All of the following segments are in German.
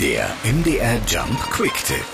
Der MDR Jump Quick Tip.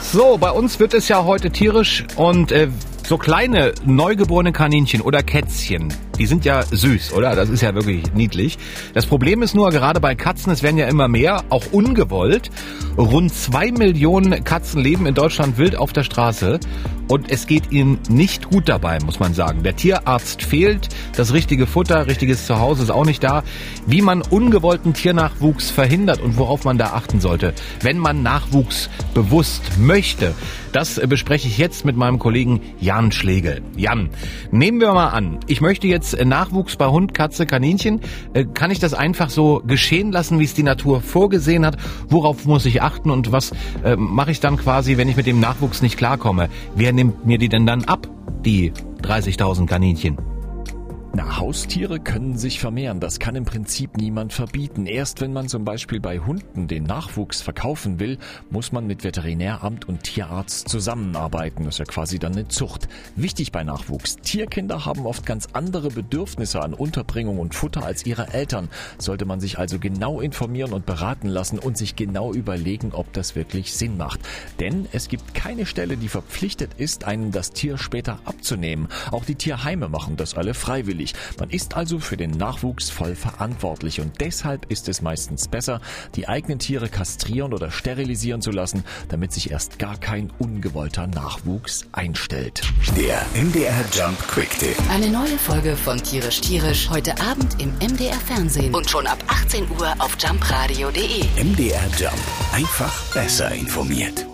So, bei uns wird es ja heute tierisch und äh, so kleine neugeborene Kaninchen oder Kätzchen, die sind ja süß, oder? Das ist ja wirklich niedlich. Das Problem ist nur, gerade bei Katzen, es werden ja immer mehr, auch ungewollt. Rund zwei Millionen Katzen leben in Deutschland wild auf der Straße und es geht ihnen nicht gut dabei, muss man sagen. Der Tierarzt fehlt, das richtige Futter, richtiges Zuhause ist auch nicht da. Wie man ungewollten Tiernachwuchs verhindert und worauf man da achten sollte, wenn man Nachwuchs bewusst möchte, das bespreche ich jetzt mit meinem Kollegen Jan Schlegel. Jan, nehmen wir mal an, ich möchte jetzt Nachwuchs bei Hund, Katze, Kaninchen. Äh, kann ich das einfach so geschehen lassen, wie es die Natur vorgesehen hat? Worauf muss ich achten und was äh, mache ich dann quasi, wenn ich mit dem Nachwuchs nicht klarkomme? Wer nimmt mir die denn dann ab, die 30.000 Kaninchen? Na, Haustiere können sich vermehren. Das kann im Prinzip niemand verbieten. Erst wenn man zum Beispiel bei Hunden den Nachwuchs verkaufen will, muss man mit Veterinäramt und Tierarzt zusammenarbeiten. Das ist ja quasi dann eine Zucht. Wichtig bei Nachwuchs. Tierkinder haben oft ganz andere Bedürfnisse an Unterbringung und Futter als ihre Eltern. Sollte man sich also genau informieren und beraten lassen und sich genau überlegen, ob das wirklich Sinn macht. Denn es gibt keine Stelle, die verpflichtet ist, einem das Tier später abzunehmen. Auch die Tierheime machen das alle freiwillig wichtig. Man ist also für den Nachwuchs voll verantwortlich und deshalb ist es meistens besser, die eigenen Tiere kastrieren oder sterilisieren zu lassen, damit sich erst gar kein ungewollter Nachwuchs einstellt. Der MDR Jump Quick Tip. Eine neue Folge von Tierisch Tierisch heute Abend im MDR Fernsehen und schon ab 18 Uhr auf jumpradio.de. MDR Jump. Einfach besser informiert.